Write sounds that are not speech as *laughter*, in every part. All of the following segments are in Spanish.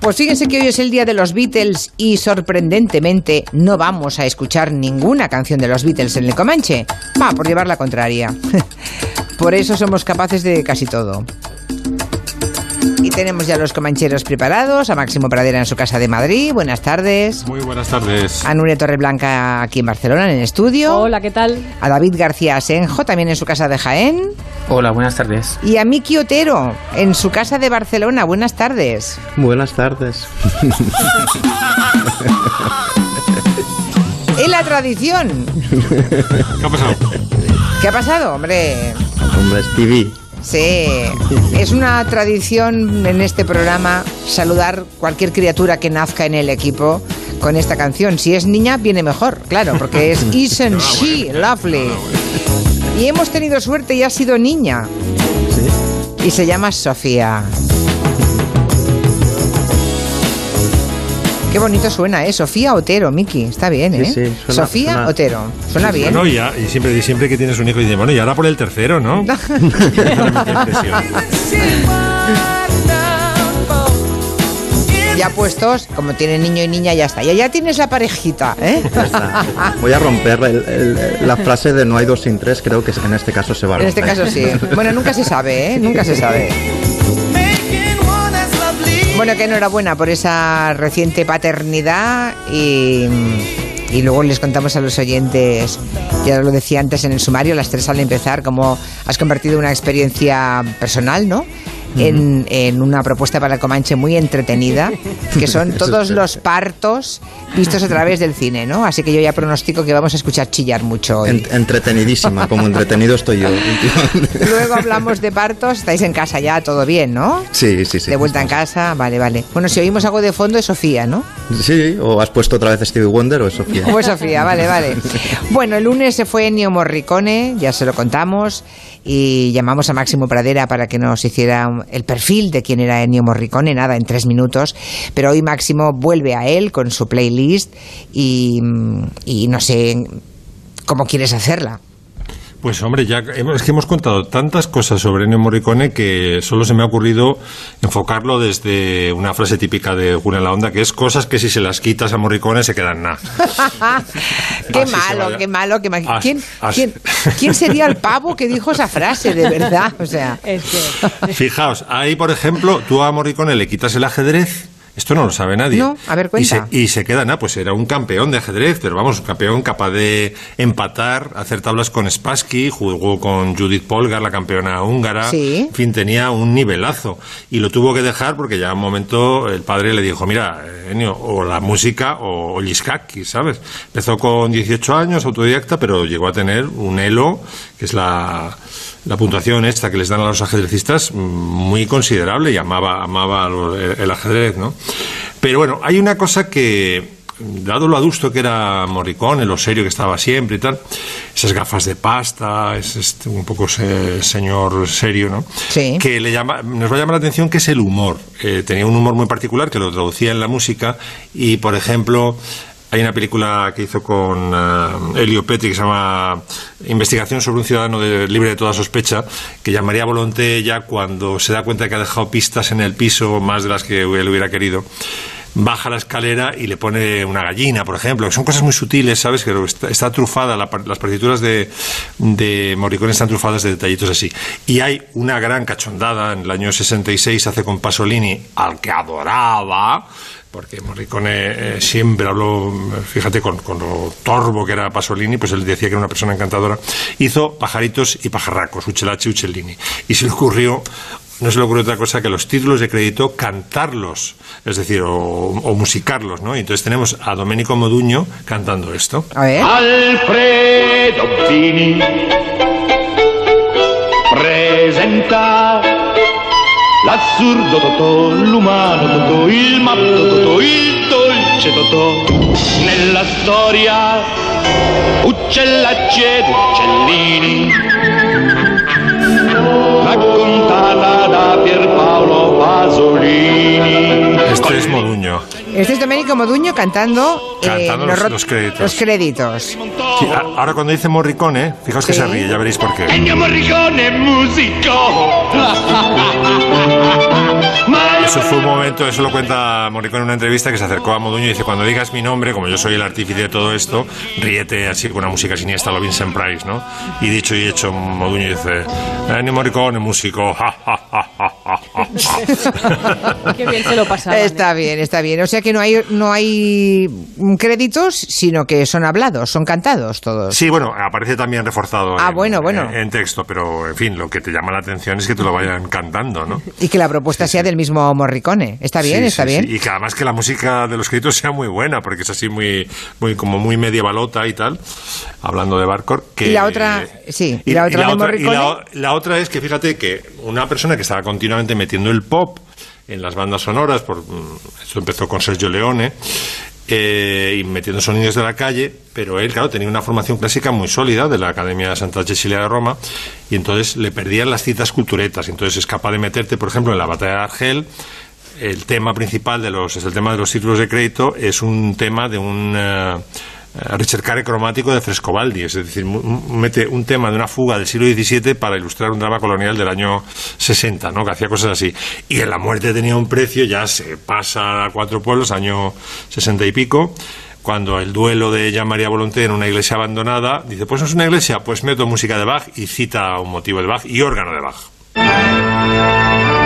Pues fíjense que hoy es el día de los Beatles y sorprendentemente no vamos a escuchar ninguna canción de los Beatles en el Comanche. Va, por llevar la contraria. *laughs* Por eso somos capaces de casi todo. Y tenemos ya los comancheros preparados, a Máximo Pradera en su casa de Madrid. Buenas tardes. Muy buenas tardes. A Nuria Torreblanca aquí en Barcelona, en el estudio. Hola, ¿qué tal? A David García Asenjo, también en su casa de Jaén. Hola, buenas tardes. Y a Miki Otero, en su casa de Barcelona. Buenas tardes. Buenas tardes. *laughs* Es la tradición. ¿Qué ha pasado? ¿Qué ha pasado, hombre? Hombre, Stevie. Sí, es una tradición en este programa saludar cualquier criatura que nazca en el equipo con esta canción. Si es niña, viene mejor, claro, porque es *laughs* Isn't She Lovely. Y hemos tenido suerte y ha sido niña. Y se llama Sofía. Qué bonito suena, ¿eh? Sofía Otero, Miki. Está bien, ¿eh? Sí, sí, suena- Sofía suena- Otero. Suena bien. Bueno, y, ya- y siempre, y siempre que tienes un hijo, dices, bueno, y ahora por el tercero, ¿no? *laughs* *laughs* Ya puestos, como tiene niño y niña, ya está. Ya, ya tienes la parejita, ¿eh? Ya está. Voy a romper el- el- la frase de no hay dos sin tres, creo que en este caso se va a En este romper. caso sí. *laughs* Bueno, nunca se sabe, ¿eh? Nunca se sabe. Bueno, que enhorabuena por esa reciente paternidad y, luego les contamos a los oyentes, ya lo decía antes en el sumario, las tres al empezar, cómo has convertido una experiencia personal, ¿no? En, en una propuesta para el Comanche muy entretenida, que son *laughs* todos los partos vistos a través del cine, ¿no? Así que yo ya pronostico que vamos a escuchar chillar mucho hoy. En- entretenidísima, como entretenido estoy yo. *laughs* Luego hablamos de partos, estáis en casa ya, todo bien, ¿no? Sí, sí, sí. de vuelta en casa, vale, vale. Bueno, si oímos algo de fondo es Sofía, ¿no? Sí, o has puesto otra vez Stevie Wonder o es Sofía. Como es Sofía, vale, vale. *laughs* Bueno, el lunes se fue Ennio Morricone, ya se lo contamos, y llamamos a Máximo Pradera para que nos hiciera el perfil de quién era Ennio Morricone, nada, en tres minutos. Pero hoy Máximo vuelve a él con su playlist y, y no sé cómo quieres hacerla. Pues hombre, ya es que hemos contado tantas cosas sobre Ennio Morricone que solo se me ha ocurrido enfocarlo desde una frase típica de Julián La Onda, que es cosas que si se las quitas a Morricone se quedan nada. *laughs* qué malo, qué malo, qué mal. Así- ¿Quién, quién, quién sería el pavo que dijo esa frase, de verdad? O sea, *laughs* Es que. Fijaos, ahí por ejemplo, tú a Morricone le quitas el ajedrez. Esto no lo sabe nadie. No, a ver, Y se, cuenta. y se queda, nada, pues era un campeón de ajedrez, pero vamos, un campeón capaz de empatar, hacer tablas con Spassky, jugó con Judith Polgar, la campeona húngara. Sí. En fin, tenía un nivelazo. Y lo tuvo que dejar porque ya un momento el padre le dijo, mira, Ennio, o la música o, o Liskaki, ¿sabes? Empezó con 18 años, autodidacta, pero llegó a tener un elo, que es la, la puntuación esta que les dan a los ajedrecistas, mm, muy considerable y amaba, amaba el ajedrez, ¿no? Pero bueno, hay una cosa que, dado lo adusto que era Morricone, lo serio que estaba siempre y tal, esas gafas de pasta, es este, un poco ese señor serio, ¿no? Sí. Que le llama, nos va a llamar la atención que es el humor. Eh, tenía un humor muy particular que lo traducía en la música y, por ejemplo, hay una película que hizo con eh, Elio Petri que se llama Investigación sobre un ciudadano de- libre de toda sospecha, que llamaría Volonté ya cuando se da cuenta que ha dejado pistas en el piso, más de las que él hubiera querido. Baja la escalera y le pone una gallina, por ejemplo, son cosas muy sutiles, ¿sabes? Que está, trufada, las partituras de, de Morricone están trufadas de detallitos así. Y hay una gran cachondada, en el año 66 hace con Pasolini, al que adoraba, porque Morricone eh, siempre habló, fíjate, con, con lo torbo que era Pasolini, pues él decía que era una persona encantadora, hizo Pajaritos y Pajarracos, Uchelache y Uchellini. Y se le ocurrió, no se le ocurrió otra cosa que los títulos de crédito cantarlos, es decir, o, o musicarlos, ¿no? Y entonces tenemos a Domenico Moduño cantando esto. a ver. Alfredo Bini presenta l'assurdo Totò, l'umano Totò, il matto Totò, il dolce Totò. Nella storia uccellacci ed uccellini raccontata da Pierpaolo Pasolini. Este es Moduño. Este es Domenico Moduño cantando, eh, Cantando los- los créditos. los créditos. Sí, a- ahora cuando dice Morricone, fijaos que Sí. se ríe, ya veréis por qué. Ennio Morricone musico *laughs* Eso fue un momento, eso lo cuenta Morricone en una entrevista que se acercó a Moduño y dice, cuando digas mi nombre, como yo soy el artífice de todo esto, ríete así con una música siniestra, lo Vincent Price, ¿no? Y dicho y hecho, Moduño dice, Ennio Morricone, músico, ja, ja, ja". *laughs* Qué bien se lo. Está ¿eh? bien, está bien. O sea que no hay, no hay créditos, sino que son hablados, son cantados todos. Sí, bueno, aparece también reforzado Ah, en, bueno, bueno. en- en texto, pero en fin, lo que te llama la atención es que te lo vayan cantando, ¿no? Y que la propuesta sea del mismo Morricone. Está bien, Sí, está sí, bien. sí. Y que además que la música de los créditos sea muy buena, porque es así muy, muy como muy medievalota y tal, hablando de Barcor. Que, Y la otra- sí, y la otra de y la, la otra es que fíjate que una persona que estaba continuamente metiendo el pop en las bandas sonoras, por, mm, esto empezó con Sergio Leone, eh, y metiendo sonidos de la calle, pero él, claro, tenía una formación clásica muy sólida de la Academia Santa Cecilia de Roma, y entonces le perdían las citas culturetas, entonces es capaz de meterte, por ejemplo, en la batalla de Argel, el tema principal de los es el tema de los títulos de crédito es un tema de un eh, ricercare cromático de Frescobaldi, es decir, mete un tema de una fuga del siglo XVII para ilustrar un drama colonial del año 60, ¿no? que hacía cosas así. Y en La muerte tenía un precio, ya se pasa a cuatro pueblos, año 60 y pico, cuando el duelo de Jean María Volonté en una iglesia abandonada, dice, pues no es una iglesia, pues meto música de Bach y cita un motivo de Bach y órgano de Bach.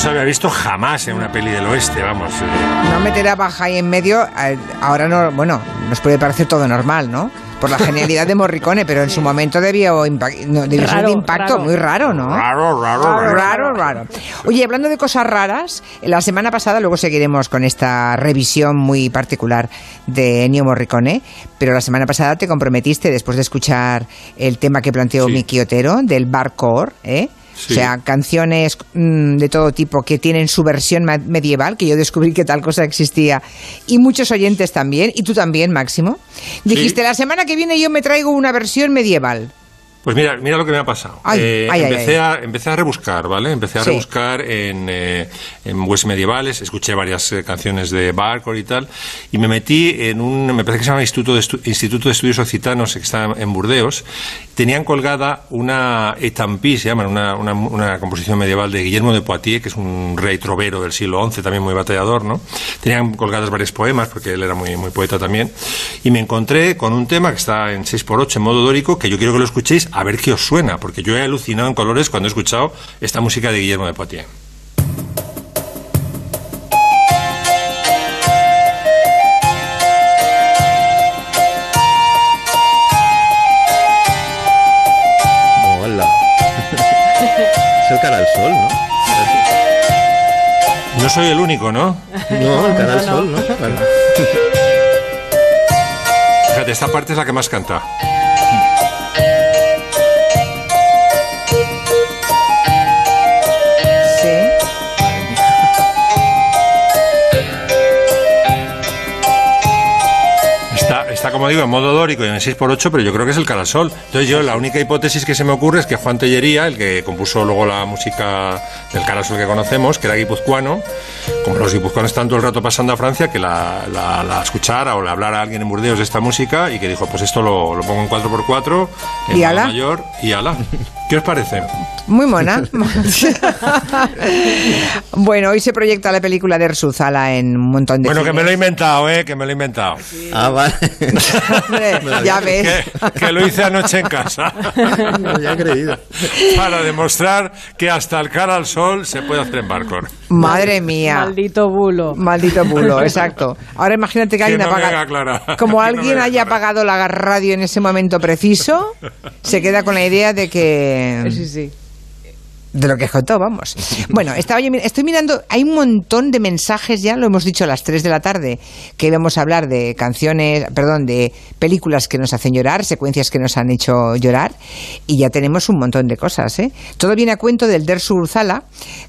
Se había visto jamás en una peli del oeste, vamos. eh. No meter a Baja ahí en medio, eh, ahora no, bueno, nos puede parecer todo normal, ¿no? Por la *laughs* genialidad de Morricone, pero en su momento debió, no, debió ser de Raro, impacto raro. muy raro, ¿no? Raro, raro, raro. Raro, raro. Oye, hablando de cosas raras, la semana pasada, luego seguiremos con esta revisión muy particular de Ennio Morricone, pero la semana pasada te comprometiste, después de escuchar el tema que planteó Sí. Miki Otero, del barcore, ¿eh? Sí. O sea, canciones mm, de todo tipo que tienen su versión medieval, que yo descubrí que tal cosa existía, y muchos oyentes también, y tú también, Máximo. Dijiste, la semana que viene yo me traigo una versión medieval. Pues mira, mira lo que me ha pasado. Ay, Eh, ay, empecé, ay. A, empecé a rebuscar, ¿vale? Empecé a Sí. rebuscar en, eh, en medievales, escuché varias eh, canciones de Barcor y tal, y me metí en un, me parece que se llama Instituto de, Estu- Instituto de Estudios Occitanos, que está en Burdeos. Tenían colgada una etampí, se llama, una, una, una composición medieval de Guillermo de Poitiers, que es un rey trovero del siglo XI, también muy batallador, ¿no? Tenían colgadas varios poemas, porque él era muy, muy poeta también. Y me encontré con un tema que está en 6x8 en modo dórico, que yo quiero que lo escuchéis a ver qué os suena, porque yo he alucinado en colores cuando he escuchado esta música de Guillermo de Poitiers. Hola. *laughs* es el cara al sol, ¿no? No soy el único, ¿no? No, el cara al sol, ¿no? Fíjate, esta parte es la que más canta. Está, como digo, en modo dórico y en 6x8, pero yo creo que es el Carasol. Entonces yo, la única hipótesis que se me ocurre es que Juan Tellería, el que compuso luego la música del Carasol que conocemos, que era guipuzcoano, como los guipuzcoanos están todo el rato pasando a Francia, que la, la, la escuchara o le hablara a alguien en Burdeos de esta música y que dijo, pues esto lo, lo pongo en 4x4, en ¿Y ala? mayor, y ala. ¿Qué os parece? Muy mona. *laughs* bueno, hoy se proyecta la película de Erzuzala en un montón de Bueno, que me lo he inventado, ¿eh? Que me lo he inventado. Ah, vale. Hombre, *laughs* ya ves. Que, que lo hice anoche en casa. *laughs* No había creído. Para demostrar que hasta el cara al sol se puede hacer en Barcor. Madre mía. Maldito bulo. Maldito bulo, *laughs* exacto. Ahora imagínate que alguien no apaga. Clara. Como no alguien haya Clara. apagado la radio en ese momento preciso, se queda con la idea de que. Sí, sí. De lo que contó, vamos. *laughs* Bueno, estaba yo, estoy mirando, hay un montón de mensajes ya, lo hemos dicho a las 3 de la tarde, que íbamos a hablar de canciones, perdón, de películas que nos hacen llorar, secuencias que nos han hecho llorar, y ya tenemos un montón de cosas, ¿eh? Todo viene a cuento del Dersu Urzala,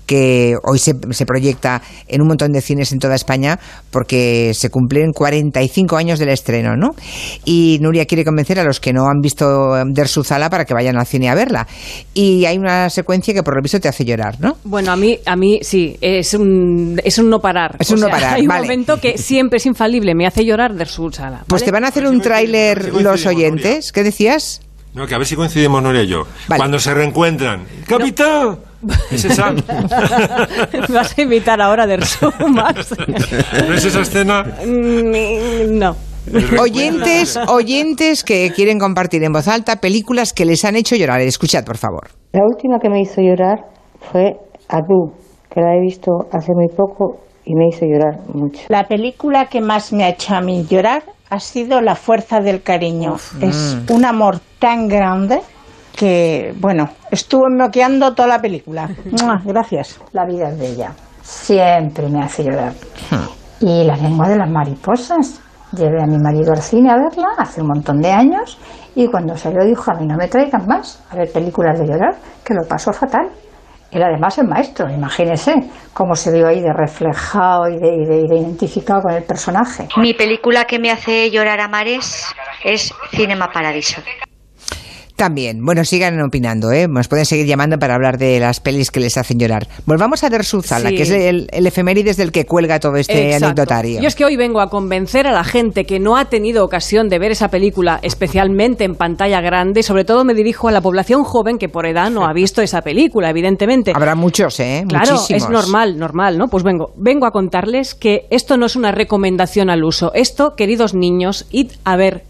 que hoy se, se proyecta en un montón de cines en toda España, porque se cumplen 45 años del estreno, ¿no? Y Nuria quiere convencer a los que no han visto Dersu Urzala para que vayan al cine a verla. Y hay una secuencia que por lo visto te hace llorar, ¿no? Bueno, a mí, a mí sí, es un, es un no parar. Es un no parar, Hay un momento que siempre es infalible, me hace llorar de su sala. Pues te van a hacer Pues un tráiler los oyentes. ¿Qué decías? No, que a ver si coincidimos Nuria y yo. Vale. Cuando se reencuentran. ¡Capitán! ¿Es esa? ¿Me *laughs* vas a invitar ahora de su más? ¿No es esa escena? Mm, no. Oyentes, oyentes que quieren compartir en voz alta películas que les han hecho llorar. Escuchad, por favor. La última que me hizo llorar fue Adu, que la he visto hace muy poco y me hizo llorar mucho. La película que más me ha hecho a mí llorar ha sido La fuerza del cariño. Es un amor tan grande que, bueno, estuve moqueando toda la película. ¡Mua! Gracias. La vida es bella. Siempre me hace llorar. Y la lengua de las mariposas. Llevé a mi marido al cine a verla hace un montón de años y cuando salió dijo a mí no me traigan más a ver películas de llorar, que lo pasó fatal. Él además es maestro, imagínese cómo se vio ahí de reflejado y de, y de- y de identificado con el personaje. Mi película que me hace llorar a mares es Cinema Paradiso. También, bueno, sigan opinando, ¿eh? Nos pueden seguir llamando para hablar de las pelis que les hacen llorar. Volvamos a Dersuzala, Sí. que es el, el efemérides del que cuelga todo este Exacto. anecdotario. Yo es que hoy vengo a convencer a la gente que no ha tenido ocasión de ver esa película, especialmente en pantalla grande, sobre todo me dirijo a la población joven que por edad no ha visto esa película, evidentemente. Habrá muchos, ¿eh? Claro, Muchísimos. es normal, normal, ¿no? Pues vengo, vengo a contarles que esto no es una recomendación al uso. Esto, queridos niños, id a ver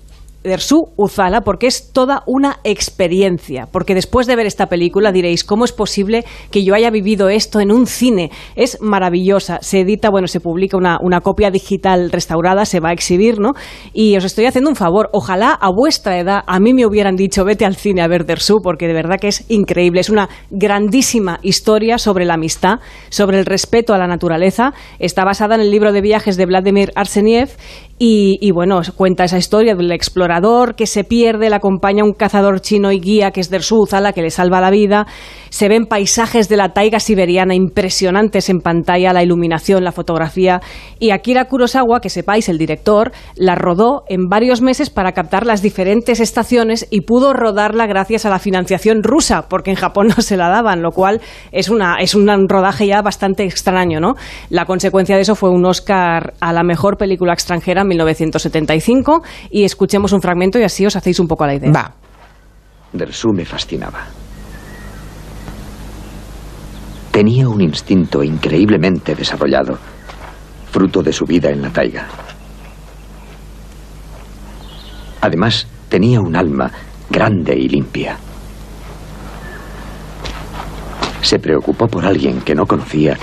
Dersu Uzala porque es toda una experiencia. Porque después de ver esta película diréis, ¿cómo es posible que yo haya vivido esto en un cine? Es maravillosa. Se edita, bueno, se publica una, una copia digital restaurada, se va a exhibir, ¿no? Y os estoy haciendo un favor. Ojalá a vuestra edad a mí me hubieran dicho, vete al cine a ver Dersu, porque de verdad que es increíble. Es una grandísima historia sobre la amistad, sobre el respeto a la naturaleza. Está basada en el libro de viajes de Vladimir Arseniev y, y, bueno, cuenta esa historia del explorador que se pierde, le acompaña un cazador chino y guía que es Dersu Uzala, que le salva la vida. Se ven paisajes de la taiga siberiana impresionantes en pantalla, la iluminación, la fotografía. Y Akira Kurosawa, que sepáis, el director, la rodó en varios meses para captar las diferentes estaciones y pudo rodarla gracias a la financiación rusa, porque en Japón no se la daban, lo cual es, una, es un rodaje ya bastante extraño, ¿no? La consecuencia de eso fue un Oscar a la mejor película extranjera en 1975 y escuchemos un fragmento y así os hacéis un poco la idea. Va. Dersu me fascinaba. Tenía un instinto increíblemente desarrollado, fruto de su vida en la taiga. Además, tenía un alma grande y limpia. Se preocupó por alguien que no conocía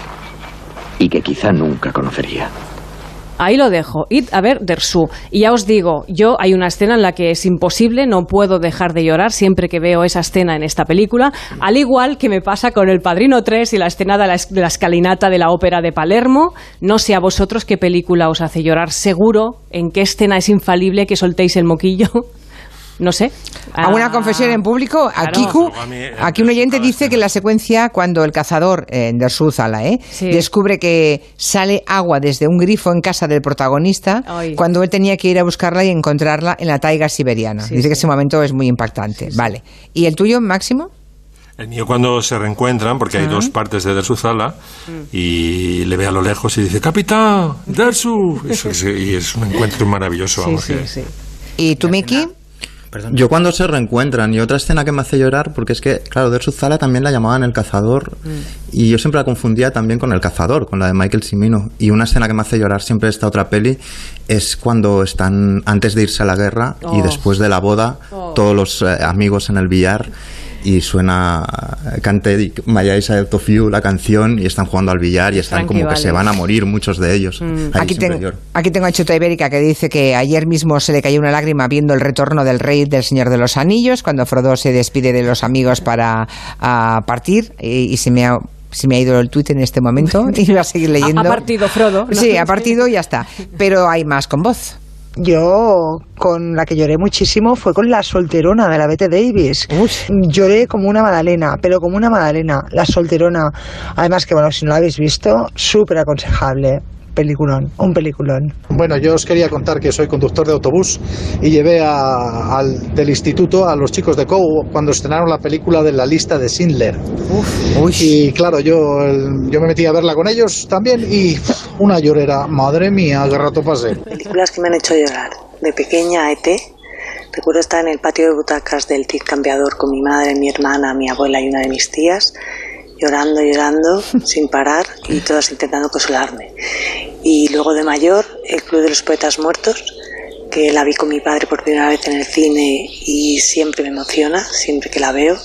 y que quizá nunca conocería. Ahí lo dejo. Id a ver Dersu. Y ya os digo, yo hay una escena en la que es imposible, no puedo dejar de llorar siempre que veo esa escena en esta película, al igual que me pasa con El Padrino 3 y la escena de la, de la escalinata de la ópera de Palermo. No sé a vosotros qué película os hace llorar. Seguro en qué escena es infalible que soltéis el moquillo. *laughs* No sé. ¿Alguna una confesión en público? A claro. Kiku, A mí, eh, aquí un oyente dice que la secuencia cuando el cazador eh, de Zala, ¿eh? Sí. descubre que sale agua desde un grifo en casa del protagonista Ay. cuando él tenía que ir a buscarla y encontrarla en la taiga siberiana. Sí, dice que ese momento es muy impactante. Vale. ¿Y el tuyo, Máximo? El mío cuando se reencuentran, porque hay dos partes de Dersu Zala, y le ve a lo lejos y dice, ¡Capitán! ¡Dersu! Eso y es un encuentro maravilloso, Sí, vamos, sí, que- sí. ¿Y tú, Miki? Perdón. Yo cuando se reencuentran y otra escena que me hace llorar, porque es que, claro, Dersu Zala también la llamaban el cazador y yo siempre la confundía también con el cazador, con la de Michael Cimino. Y una escena que me hace llorar siempre de esta otra peli es cuando están antes de irse a la guerra y Oh. después de la boda, Oh. todos los eh, amigos en el billar y suena Cante Mayáis Out of You, la canción, y están jugando al billar y están como que se van a morir muchos de ellos. Ahí Aquí, tengo- aquí tengo a Chota Ibérica que dice que ayer mismo se le cayó una lágrima viendo el retorno del rey del Señor de los Anillos, cuando Frodo se despide de los amigos para ah, partir y, y se me ha... Se me ha ido el tuit en este momento *laughs* y voy a seguir leyendo. Ha partido Frodo. ¿no? Sí, ha partido y ya está. Pero hay más con voz. Yo con la que lloré muchísimo fue con la solterona de la Bette Davis. Lloré como una magdalena, pero como una magdalena, la solterona. Además que bueno, si no la habéis visto, súper aconsejable. Peliculón, un peliculón. Bueno, yo os quería contar que soy conductor de autobús y llevé a- al, del instituto a los chicos de COU cuando estrenaron la película de la lista de Schindler. Y claro, yo, el- yo me metí a verla con ellos también y una llorera, madre mía, qué rato pasé. Películas que me han hecho llorar. De pequeña, ET. Recuerdo estar en el patio de butacas del TIC cambiador con mi madre, mi hermana, mi abuela y una de mis tías, llorando, llorando, *laughs* sin parar y todas intentando consolarme. Y luego de mayor, el Club de los Poetas Muertos, que la vi con mi padre por primera vez en el cine y siempre me emociona, siempre que la veo.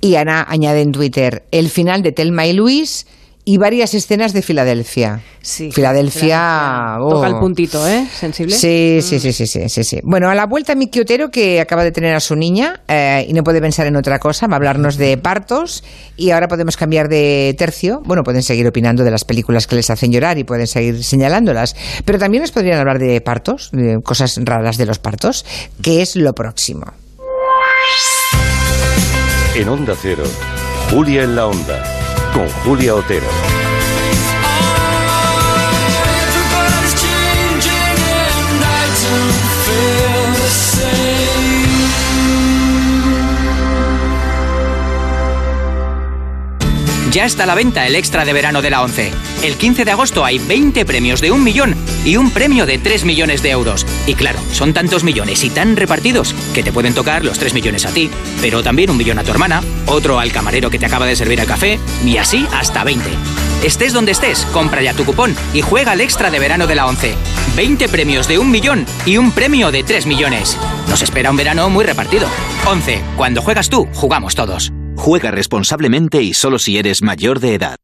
Y Ana añade en Twitter el final de Telma y Luis y varias escenas de Filadelfia. Sí. Filadelfia. oh. Toca el puntito, ¿eh? Sensible. Sí, sí, sí, sí, sí, sí, sí. Bueno, a la vuelta Miki Otero, que acaba de tener a su niña eh, y no puede pensar en otra cosa, va a hablarnos de partos y ahora podemos cambiar de tercio. Bueno, pueden seguir opinando de las películas que les hacen llorar y pueden seguir señalándolas, pero también nos podrían hablar de partos, de cosas raras de los partos, que es lo próximo. En Onda Cero, Julia en la Onda, con Julia Otero. Ya está a la venta el extra de verano de la 11. El 15 de agosto hay 20 premios de un millón y un premio de 3 millones de euros. Y claro, son tantos millones y tan repartidos que te pueden tocar los 3 millones a ti, pero también un millón a tu hermana, otro al camarero que te acaba de servir el café, y así hasta 20. Estés donde estés, compra ya tu cupón y juega al extra de verano de la 11. 20 premios de un millón y un premio de 3 millones. Nos espera un verano muy repartido. 11. Cuando juegas tú, jugamos todos. Juega responsablemente y solo si eres mayor de edad.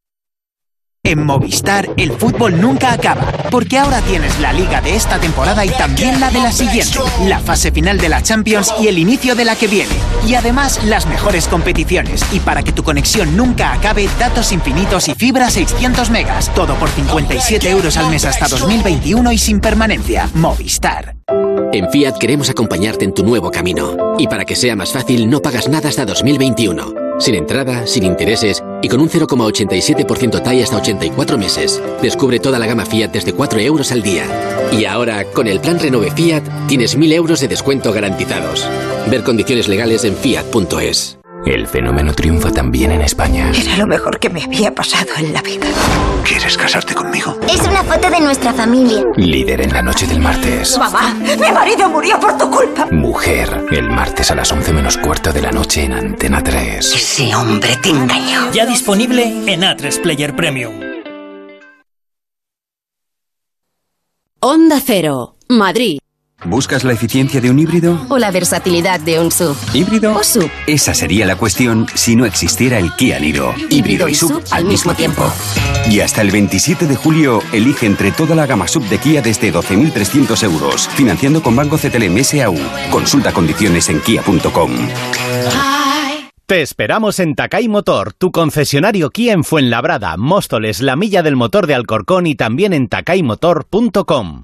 En Movistar, el fútbol nunca acaba, porque ahora tienes la liga de esta temporada y también la de la siguiente, la fase final de la Champions y el inicio de la que viene. Y además, las mejores competiciones. Y para que tu conexión nunca acabe, datos infinitos y fibra 600 megas. Todo por 57 euros al mes hasta 2021 y sin permanencia. Movistar. En Fiat queremos acompañarte en tu nuevo camino. Y para que sea más fácil, no pagas nada hasta 2021. Sin entrada, sin intereses y con un 0,87% TAI hasta 84 meses. Descubre toda la gama Fiat desde 4 euros al día. Y ahora, con el plan Renove Fiat, tienes 1.000 euros de descuento garantizados. Ver condiciones legales en fiat.es. El fenómeno triunfa también en España. Era lo mejor que me había pasado en la vida. ¿Quieres casarte conmigo? Es una foto de nuestra familia. Líder en la noche del martes. Mamá, mi marido murió por tu culpa. Mujer, el martes a las 11 menos cuarto de la noche en Antena 3. Ese hombre te engañó. Ya disponible en A3 Player Premium. Onda Cero, Madrid. ¿Buscas la eficiencia de un híbrido? O la versatilidad de un SUV. ¿Híbrido? O SUV. Esa sería la cuestión si no existiera el Kia Niro. Híbrido y SUV al mismo tiempo. Y hasta el 27 de julio, elige entre toda la gama sub de Kia desde 12.300 euros, financiando con Banco CTLM SAU. Consulta condiciones en kia.com. Te esperamos en Takai Motor, tu concesionario Kia en Fuenlabrada, Móstoles, La Milla del Motor de Alcorcón y también en takaimotor.com.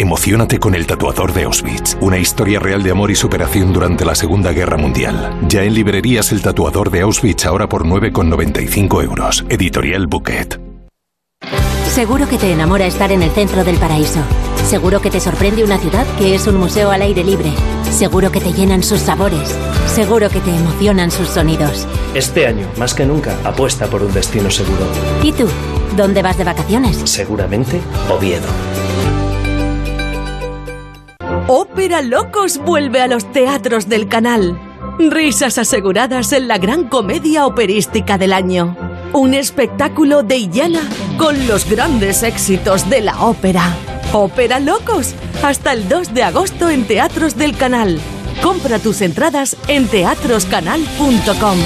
Emocionate con El tatuador de Auschwitz, una historia real de amor y superación durante la Segunda Guerra Mundial. Ya en librerías El tatuador de Auschwitz ahora por 9,95 euros. Editorial Bouquet. Seguro que te enamora estar en el centro del paraíso. Seguro que te sorprende una ciudad que es un museo al aire libre. Seguro que te llenan sus sabores. Seguro que te emocionan sus sonidos. Este año, más que nunca, apuesta por un destino seguro. ¿Y tú? ¿Dónde vas de vacaciones? Seguramente, Oviedo. Ópera Locos vuelve a los teatros del canal. Risas aseguradas en la gran comedia operística del año. Un espectáculo de Iyala con los grandes éxitos de la ópera. Ópera Locos, hasta el 2 de agosto en Teatros del Canal. Compra tus entradas en teatroscanal.com.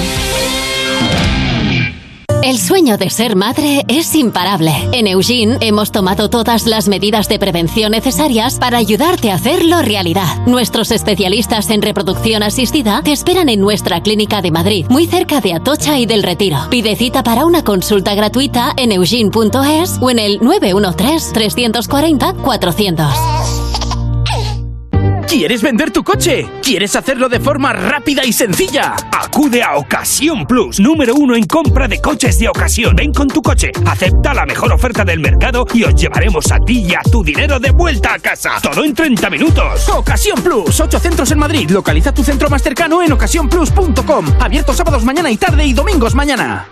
El sueño de ser madre es imparable. En Eugene hemos tomado todas las medidas de prevención necesarias para ayudarte a hacerlo realidad. Nuestros especialistas en reproducción asistida te esperan en nuestra clínica de Madrid, muy cerca de Atocha y del Retiro. Pide cita para una consulta gratuita en eugene.es o en el 913 340 400. ¿Quieres vender tu coche? ¿Quieres hacerlo de forma rápida y sencilla? Acude a Ocasión Plus, número uno en compra de coches de ocasión. Ven con tu coche, acepta la mejor oferta del mercado y os llevaremos a ti y a tu dinero de vuelta a casa. Todo en 30 minutos. Ocasión Plus, 8 centros en Madrid. Localiza tu centro más cercano en ocasiónplus.com. Abierto sábados mañana y tarde y domingos mañana.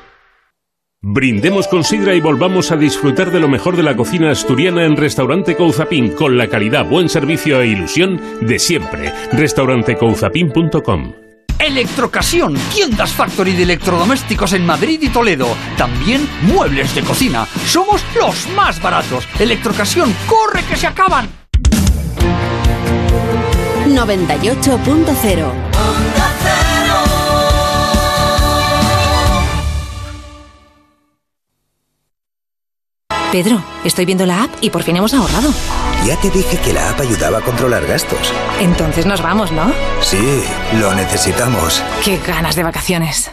Brindemos con sidra y volvamos a disfrutar de lo mejor de la cocina asturiana en Restaurante Couzapin con la calidad, buen servicio e ilusión de siempre. Restaurantecouzapin.com Electrocasión, tiendas factory de electrodomésticos en Madrid y Toledo. También muebles de cocina. Somos los más baratos. Electrocasión, corre que se acaban. 98.0 Pedro, estoy viendo la app y por fin hemos ahorrado. Ya te dije que la app ayudaba a controlar gastos. Entonces nos vamos, ¿no? Sí, lo necesitamos. Qué ganas de vacaciones.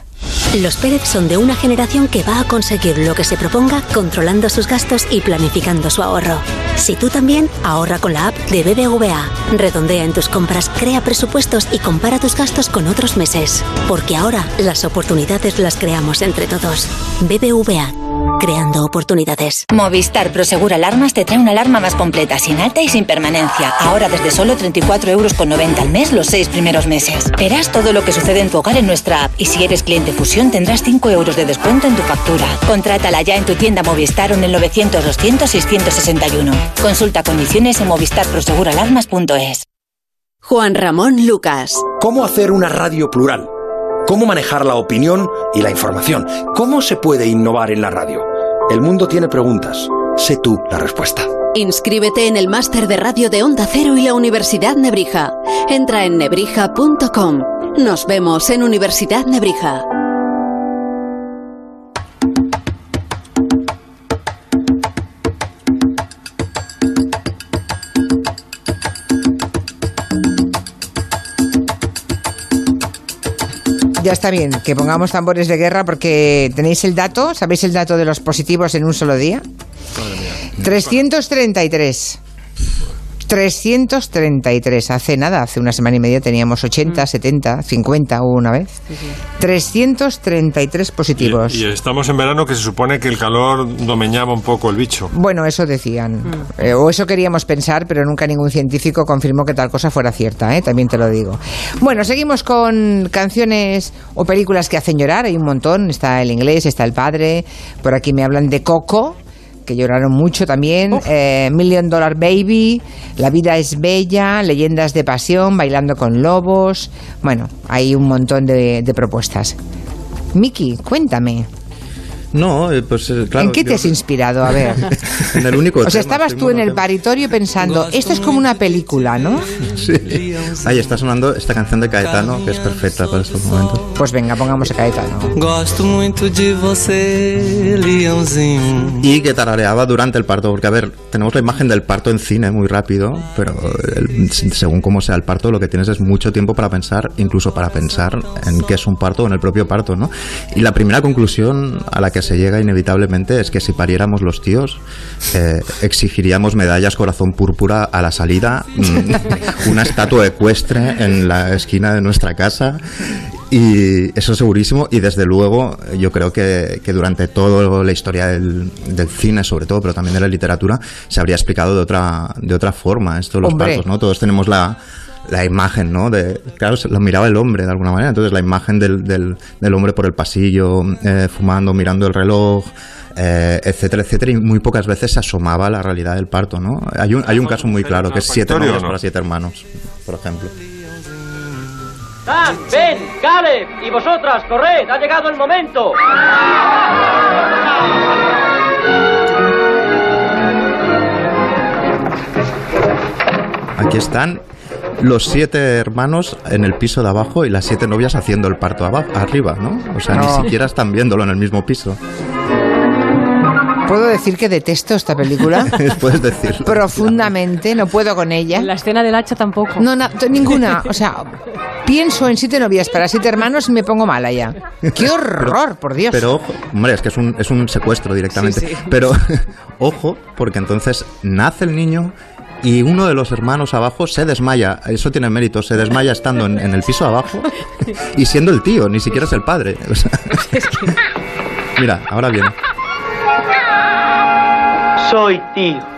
Los Pérez son de una generación que va a conseguir lo que se proponga controlando sus gastos y planificando su ahorro. Si tú también, ahorra con la app de BBVA. Redondea en tus compras, crea presupuestos y compara tus gastos con otros meses. Porque ahora las oportunidades las creamos entre todos. BBVA. Creando oportunidades. Movistar Prosegur Alarmas te trae una alarma más completa, sin alta y sin permanencia. Ahora desde solo 34 euros con 90 al mes los seis primeros meses. Verás todo lo que sucede en tu hogar en nuestra app y si eres cliente Fusión tendrás 5 euros de descuento en tu factura. Contrátala ya en tu tienda Movistar o en el 900 200 661. Consulta condiciones en movistarproseguralarmas.es. Juan Ramón Lucas. ¿Cómo hacer una radio plural? ¿Cómo manejar la opinión y la información? ¿Cómo se puede innovar en la radio? El mundo tiene preguntas. Sé tú la respuesta. Inscríbete en el máster de radio de Onda Cero y la Universidad Nebrija. Entra en nebrija.com. Nos vemos en Universidad Nebrija. Ya está bien, que pongamos tambores de guerra porque tenéis el dato, ¿sabéis el dato de los positivos en un solo día? 333. 333. Hace nada, hace una semana y media teníamos 80, 70, 50 hubo una vez. 333 positivos. Y, y estamos en verano que se supone que el calor domeñaba un poco el bicho. Bueno, eso decían. Eh, o eso queríamos pensar, pero nunca ningún científico confirmó que tal cosa fuera cierta, ¿eh? también te lo digo. Bueno, seguimos con canciones o películas que hacen llorar. Hay un montón. Está el inglés, está el padre. Por aquí me hablan de Coco que lloraron mucho también, eh, Million Dollar Baby, La vida es bella, Leyendas de pasión, Bailando con lobos, bueno, hay un montón de, de propuestas. Miki, cuéntame. No, eh, pues eh, claro. ¿En qué te yo- has inspirado? A ver. *laughs* En el único O sea, tema, estabas tú en el paritorio pensando, esto es como una película, ¿no? Sí. Ahí está sonando esta canción de Caetano que es perfecta para estos momentos. Pues venga, pongamos a Caetano. Gosto muito de você, leãozinho. Y que tarareaba durante el parto, porque a ver, tenemos la imagen del parto en cine muy rápido, pero el- según cómo sea el parto, lo que tienes es mucho tiempo para pensar, incluso para pensar en qué es un parto o en el propio parto, ¿no? Y la primera conclusión a la que se llega inevitablemente es que si pariéramos los tíos, eh, exigiríamos medallas corazón púrpura a la salida, mm, una estatua ecuestre en la esquina de nuestra casa y eso segurísimo. Y desde luego, yo creo que, que durante toda la historia del, del cine, sobre todo, pero también de la literatura, se habría explicado de otra, de otra forma esto los partos, ¿no? Todos tenemos la, la imagen, ¿no? De, claro, se lo miraba el hombre de alguna manera. Entonces la imagen del, del, del hombre por el pasillo, eh, fumando, mirando el reloj, eh, etcétera, etcétera, y muy pocas veces se asomaba a la realidad del parto, ¿no? Hay un, hay un caso muy claro, que es siete novias ¿no? para siete hermanos, por ejemplo. Dan, Ben, Caleb y vosotras, corred, ha llegado el momento. Aquí están los siete hermanos en el piso de abajo y las siete novias haciendo el parto abajo, arriba, ¿no? O sea, No. ni siquiera están viéndolo en el mismo piso. ¿Puedo decir que detesto esta película? *laughs* Puedes decirlo. Profundamente, no puedo con ella. La escena del hacha tampoco. No, t- ninguna. O sea, pienso en siete novias para siete hermanos y me pongo mala ya. ¡Qué horror, por Dios! Pero ojo, hombre, es que es un, es un secuestro directamente. Sí, sí. Pero *laughs* ojo, porque entonces nace el niño y uno de los hermanos abajo se desmaya. Eso tiene mérito, se desmaya estando en, en el piso abajo y siendo el tío, ni siquiera es el padre. *laughs* O sea, mira, ahora viene. Soy tío.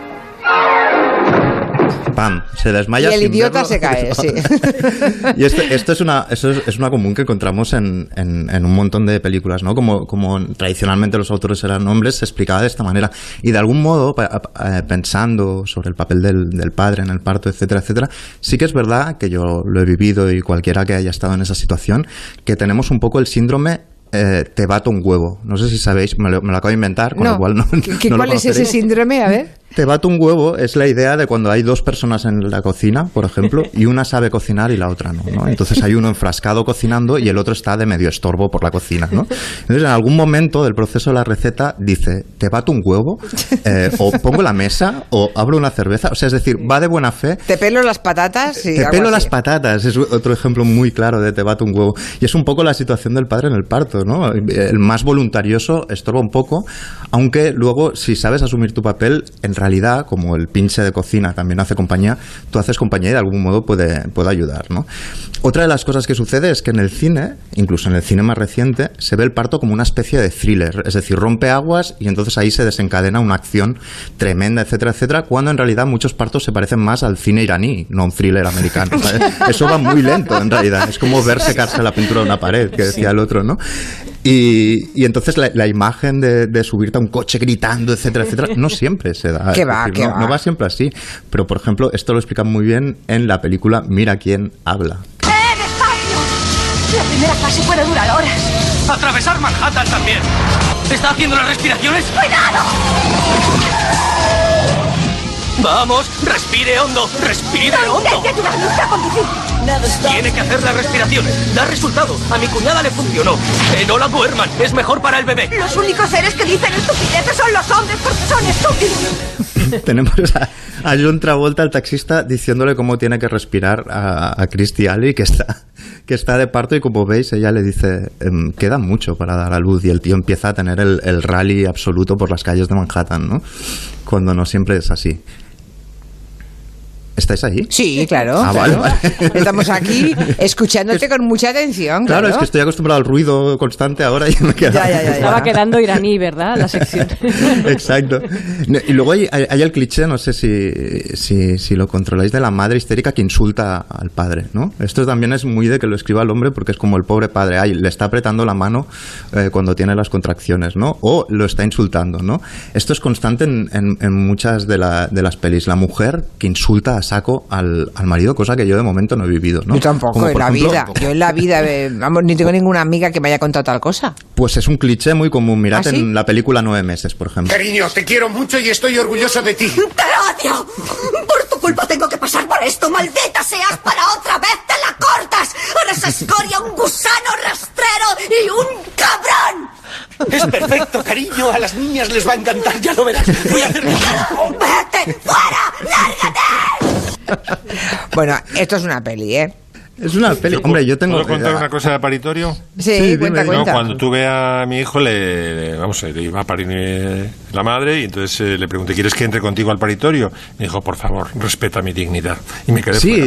Pam, se y desmaya. el sin idiota verlo. se cae, *laughs* sí. *laughs* Y esto, esto es, una, eso es, es una común que encontramos en, en- en un montón de películas, ¿no? Como, como tradicionalmente los autores eran hombres, se explicaba de esta manera. Y de algún modo, eh, pensando sobre el papel del, del padre en el parto, etcétera, etcétera, sí que es verdad que yo lo he vivido y cualquiera que haya estado en esa situación, que tenemos un poco el síndrome eh, te bato un huevo. No sé si sabéis, me lo, me lo acabo de inventar, con No. lo cual no, ¿Qué- *laughs* no lo ¿Cuál es ese síndrome? A ver. Te bato un huevo es la idea de cuando hay dos personas en la cocina, por ejemplo, y una sabe cocinar y la otra no, ¿no? Entonces hay uno enfrascado cocinando y el otro está de medio estorbo por la cocina, ¿no? Entonces en algún momento del proceso de la receta dice, te bato un huevo, eh, o pongo la mesa, o abro una cerveza, o sea, es decir, va de buena fe, Te pelo las patatas y te pelo así. las patatas, es otro ejemplo muy claro de te bato un huevo. Y es un poco la situación del padre en el parto, ¿no? El más voluntarioso estorba un poco, aunque luego, si sabes asumir tu papel, en realidad, como el pinche de cocina también hace compañía, tú haces compañía y de algún modo puede, puede ayudar, ¿no? Otra de las cosas que sucede es que en el cine, incluso en el cine más reciente, se ve el parto como una especie de thriller, es decir, rompe aguas y entonces ahí se desencadena una acción tremenda, etcétera, etcétera, cuando en realidad muchos partos se parecen más al cine iraní, no a un thriller americano. *laughs* ¿sabes? Eso va muy lento en realidad, es como ver secarse la pintura de una pared, que decía el otro, ¿no? Y, y entonces la, la imagen de, de subirte a un coche gritando, etcétera, etcétera, no siempre se da. *laughs* Que va, que no, va. no va siempre así. Pero, por ejemplo, esto lo explican muy bien en la película Mira quién habla. La primera fase puede durar horas. Atravesar Manhattan también. ¿Está haciendo las respiraciones? ¡Cuidado! Vamos, respire hondo, respire hondo. Ayudarme a conducir. Tiene que hacer las respiraciones. Da resultado. A mi cuñada le funcionó. Que no la duerman. Es mejor para el bebé. Los únicos seres que dicen estupideces son los hombres porque son estúpidos. *laughs* Tenemos a, a John Travolta, el taxista, diciéndole cómo tiene que respirar a, a Christy Alley, que está, que está de parto, y como veis, ella le dice, "Em, queda mucho para dar a luz, y el tío empieza a tener el, el rally absoluto por las calles de Manhattan, ¿no? Cuando no siempre es así. ¿Estáis ahí? Sí, claro. Ah, claro. vale, vale. *laughs* Estamos aquí escuchándote con mucha atención. Claro, Claro, es que estoy acostumbrado al ruido constante ahora y me queda. Ya, ya, ya, ya. Estaba quedando iraní, ¿verdad? La sección. *laughs* Exacto. No, Y luego hay, hay- hay el cliché, no sé si, si, si lo controláis, de la madre histérica que insulta al padre, ¿no? Esto también es muy de que lo escriba el hombre porque es como el pobre padre, ay, le está apretando la mano eh, cuando tiene las contracciones, ¿no? O lo está insultando, ¿no? Esto es constante en, en- en muchas de, la- de las pelis. La mujer que insulta a saco al, al marido, cosa que yo de momento no he vivido, ¿no? Yo tampoco, Como, en la ejemplo, vida. Yo en la vida, eh, vamos, ni tengo ninguna amiga que me haya contado tal cosa. Pues es un cliché muy común. Mirad ¿Ah, sí? en la película Nueve Meses, por ejemplo. Cariño, te quiero mucho y estoy orgulloso de ti. ¡Te odio! Por tu culpa tengo que pasar por esto. ¡Maldita seas! ¡Para otra vez te la cortas! ¡Eres escoria, un gusano rastrero y un cabrón! Es perfecto, cariño. A las niñas les va a encantar, ya lo verás. Voy a hacer... ¡Vete fuera! ¡Lárgate! *laughs* Bueno, esto es una peli, ¿eh? Es una peli. Hombre, yo tengo. ¿Puedo contar una cosa de paritorio? Sí, Sí, cuenta, dime. No, cuenta. cuando tuve a mi hijo, le, le- vamos, le iba a parir eh, la madre y entonces eh, le pregunté, ¿quieres que entre contigo al paritorio? Me dijo, por favor, respeta mi dignidad. Y me quedé fuera.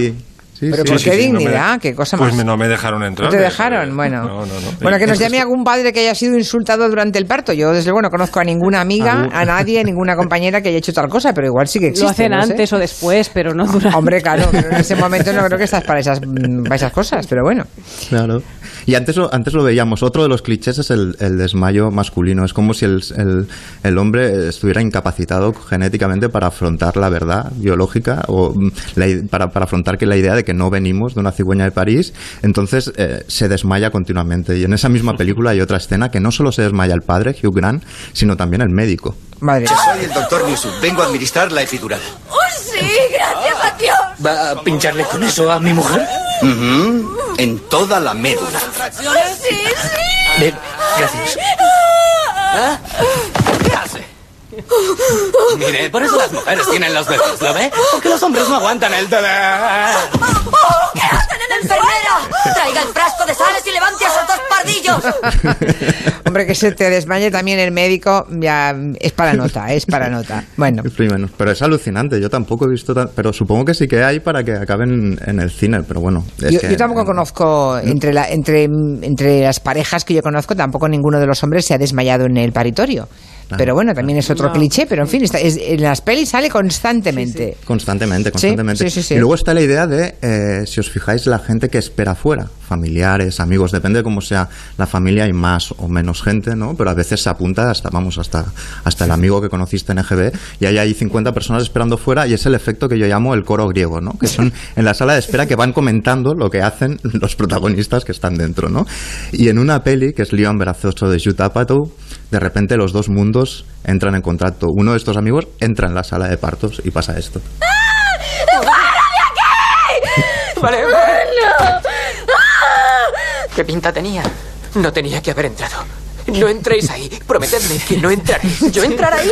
Sí, Pero sí, ¿por sí, qué sí, no me- dignidad? ¿Qué cosa Pues más? me- no me dejaron entrar. ¿No te dejaron? Bueno. No, no, no. Bueno, que nos llame algún padre que haya sido insultado durante el parto. Yo, desde luego, no conozco a ninguna amiga, a nadie, ninguna compañera que haya hecho tal cosa, pero igual sí que existe. Lo hacen no sé. antes o después, pero no *laughs* durante. Hombre, claro, pero en ese momento no creo que estás para esas, mm, para esas cosas, pero bueno. Claro. Y antes lo, antes lo veíamos. Otro de los clichés es el, el desmayo masculino. Es como si el, el- el hombre estuviera incapacitado genéticamente para afrontar la verdad biológica o mm, la para, para afrontar que la idea de que no venimos de una cigüeña de París. Entonces eh, se desmaya continuamente. Y en esa misma película hay otra escena que no solo se desmaya el padre, Hugh Grant, sino también el médico. Madre. Soy el doctor. Vengo a administrar la epidural. ¡Oh, sí! ¡Gracias a Dios! ¿Va a pincharle con eso a mi mujer? En toda la médula. ¡Sí, sí! Bien, gracias. ¿Ah? *laughs* Mire, por eso las mujeres tienen los bebés, ¿lo ve? Porque los hombres no aguantan el bebé. ¡Oh, qué hacen en enfermera! ¡Traiga el frasco de sales y levante a esos dos pardillos! *laughs* Hombre, que se te desmaye también el médico, ya es para nota, es para nota. Bueno. Pero es alucinante. Yo tampoco he visto tan- Pero supongo que sí que hay para que acaben en el cine. Pero bueno. es yo, que- yo tampoco conozco, entre, la, entre, entre las parejas que yo conozco, tampoco ninguno de los hombres se ha desmayado en el paritorio. Pero bueno, también es otro No. cliché, pero en fin, está- es- en las pelis sale constantemente. Constantemente, Sí, constantemente. sí, sí, sí. Y luego está la idea de, eh, si os fijáis, la gente que espera fuera, familiares, amigos, depende de cómo sea la familia, hay más o menos gente, ¿no? Pero a veces se apunta hasta, vamos, hasta, hasta el amigo que conociste en EGB y ahí hay 50 personas esperando fuera y es el efecto que yo llamo el coro griego, ¿no? Que son *laughs* en la sala de espera que van comentando lo que hacen los protagonistas que están dentro, ¿no? Y en una peli, que es Leon Brazoso de Judd Apatow, de repente los dos mundos entran en contacto. Uno de estos amigos entra en la sala de partos y pasa esto. *laughs* ¡Vale, ¡No! ¿Qué pinta tenía? No tenía que haber entrado. No entréis ahí. Prometedme que no entraréis. ¿Yo entrar ahí?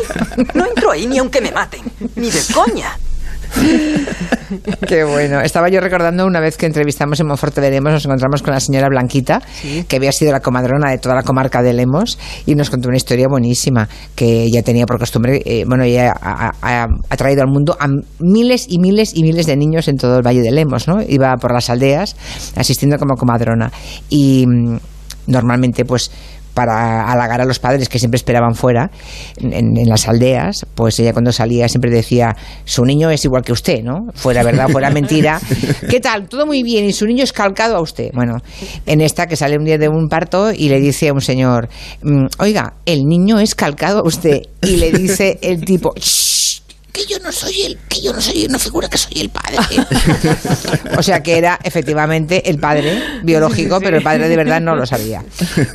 No entro ahí ni aunque me maten. Ni de coña. *laughs* Qué bueno. Estaba yo recordando una vez que entrevistamos en Monforte de Lemos, nos encontramos con la señora Blanquita, que había sido la comadrona de toda la comarca de Lemos, y nos contó una historia buenísima, que ella tenía por costumbre, eh, bueno, ella ha, ha- ha traído al mundo a miles y miles y miles de niños en todo el Valle de Lemos, ¿no? Iba por las aldeas asistiendo como comadrona. Y mm, normalmente, pues para halagar a los padres que siempre esperaban fuera, en, en las aldeas, pues ella cuando salía siempre decía, su niño es igual que usted, ¿no? Fuera verdad, fuera *laughs* mentira. ¿Qué tal? Todo muy bien y su niño es calcado a usted. Bueno, en esta que sale un día de un parto y le dice a un señor, "Mm, oiga, el niño es calcado a usted. Y le dice el tipo, "Shh, que yo no soy el, que yo no soy, no figura que soy el padre. *laughs* o sea que era efectivamente el padre biológico, pero el padre de verdad no lo sabía.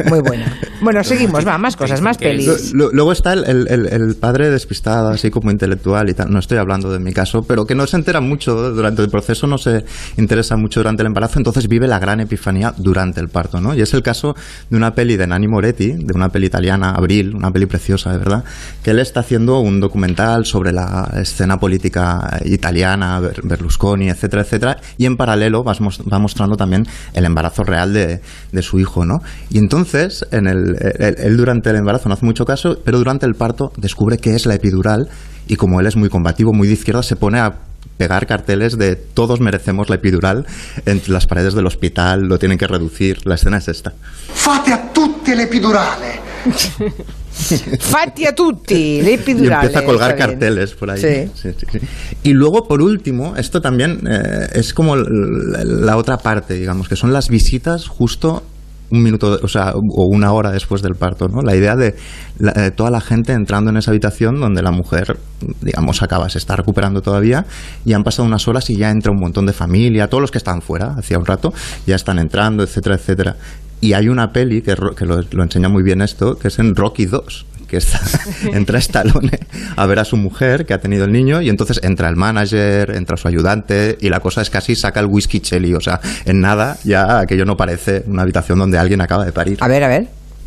Muy buena. Bueno, seguimos, va, más cosas, más pelis. Luego está el, el- el- padre despistado, así como intelectual y tal. No estoy hablando de mi caso, pero que no se entera mucho durante el proceso, no se interesa mucho durante el embarazo, entonces vive la gran epifanía durante el parto, ¿no? Y es el caso de una peli de Nanni Moretti, de una peli italiana, Abril, una peli preciosa, de verdad, que él está haciendo un documental sobre la escena política italiana, Ber- Berlusconi, etcétera, etcétera, y en paralelo vas va mostrando también el embarazo real de, de su hijo, ¿no? Y entonces, en el, él, él durante el embarazo no hace mucho caso, pero durante el parto descubre que es la epidural y como él es muy combativo, muy de izquierda, se pone a pegar carteles de todos merecemos la epidural entre las paredes del hospital, lo tienen que reducir, la escena es esta. Fate a tutti l'epidurale. *laughs* *laughs* Fatti a tutti, Y l'epidurale. empieza a colgar carteles por ahí. Sí. Sí, sí, sí. Y luego, por último, esto también eh, es como la otra parte, digamos, que son las visitas justo un minuto, o sea, o una hora después del parto, ¿no? La idea de, la- de toda la gente entrando en esa habitación donde la mujer, digamos, acaba, se está recuperando todavía y han pasado unas horas y ya entra un montón de familia, todos los que estaban fuera hacía un rato, ya están entrando, etcétera, etcétera. Y hay una peli que, ro- que lo, lo enseña muy bien esto, que es en Rocky 2, que está, *laughs* entra Stallone a ver a su mujer que ha tenido el niño y entonces entra el manager, entra su ayudante y la cosa es casi saca el whisky chelly, o sea, en nada ya aquello no parece una habitación donde alguien acaba de parir. A ver, a ver.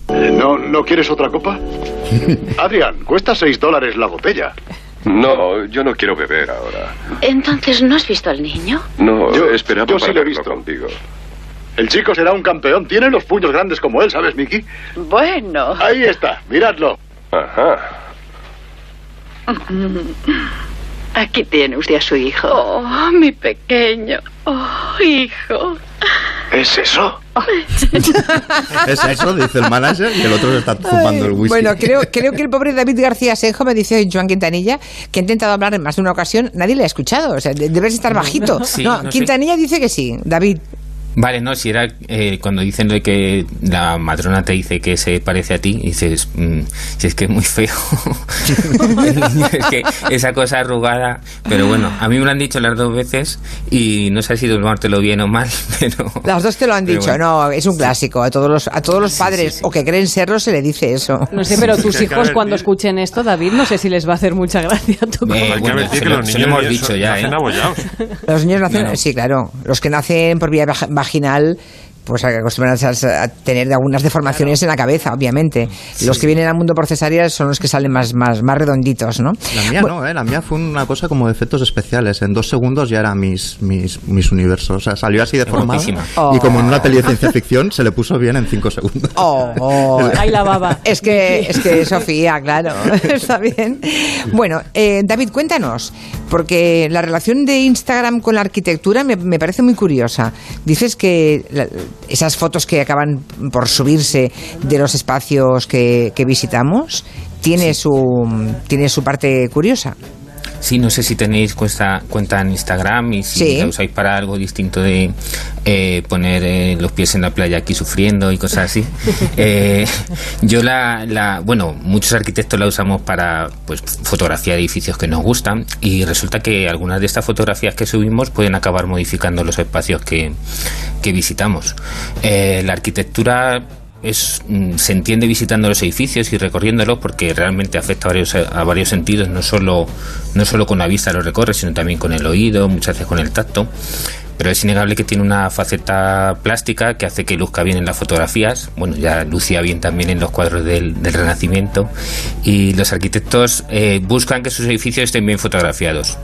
¿No, ¿No quieres otra copa? *laughs* Adrián, cuesta 6 dólares la botella. No, yo no quiero beber ahora. Entonces, ¿no has visto al niño? No, Yo- esperaba yo sí para lo he visto. contigo. El chico será un campeón. Tiene los puños grandes como él, ¿sabes, Mickey? Bueno. Ahí está, miradlo. Ajá. *laughs* Aquí tiene usted a su hijo. Oh, mi pequeño. Oh, hijo. ¿Es eso? *laughs* Es eso, dice el manager, y el otro se está zupando el whisky. Bueno, creo, *laughs* creo que el pobre David García Senjo me dice Joan Quintanilla que ha intentado hablar en más de una ocasión, nadie le ha escuchado, o sea, de- debes estar bajito. Sí, no. Quintanilla dice que sí, David. Vale, no, si era eh, cuando dicen de que la matrona te dice que se parece a ti, dices, mm, si es que es muy feo. *laughs* es que esa cosa arrugada. Pero bueno, a mí me lo han dicho las dos veces y no sé si tomártelo bien o mal, *laughs* pero. Las dos te lo han dicho, bueno. no, es un clásico. A todos los, a todos los padres o que creen serlo se le dice eso. No sé, pero tus hijos cuando escuchen esto, David, no sé si les va a hacer mucha gracia. ¿Tú cómo? Eh, bueno, se lo, se lo hemos dicho ya, ¿eh? Los niños nacen, No, no. sí, claro. Los que nacen por vía vaginal, pues acostumbran a, a tener algunas deformaciones en la cabeza, obviamente. Los que vienen al mundo por cesárea son los que salen más, más, más redonditos, ¿no? La mía no, ¿eh? La mía fue una cosa como de efectos especiales. En dos segundos ya era mis, mis, mis universos. O sea, salió así deformada. Y como en una peli de ciencia *laughs* ficción, se le puso bien en cinco segundos. Oh, oh. *laughs* Ahí la baba. Es que, es que Sofía, claro, *laughs* está bien. Bueno, eh, David, cuéntanos, porque la relación de Instagram con la arquitectura me, me parece muy curiosa. Dices que la- esas fotos que acaban por subirse de los espacios que, que visitamos tiene su, tiene su parte curiosa. Sí, no sé si tenéis cuenta, cuenta en Instagram y si Sí. la usáis para algo distinto de eh, poner eh, los pies en la playa aquí sufriendo y cosas así. *laughs* Eh, yo la, la, bueno, muchos arquitectos la usamos para pues fotografiar edificios que nos gustan y resulta que algunas de estas fotografías que subimos pueden acabar modificando los espacios que, que visitamos. La arquitectura mm, se entiende visitando los edificios y recorriéndolos porque realmente afecta a varios, a varios sentidos, no solo, no solo con la vista lo recorre, sino también con el oído, muchas veces con el tacto. Pero es innegable que tiene una faceta plástica que hace que luzca bien en las fotografías. Bueno, ya lucía bien también en los cuadros del, del Renacimiento. Y los arquitectos eh, buscan que sus edificios estén bien fotografiados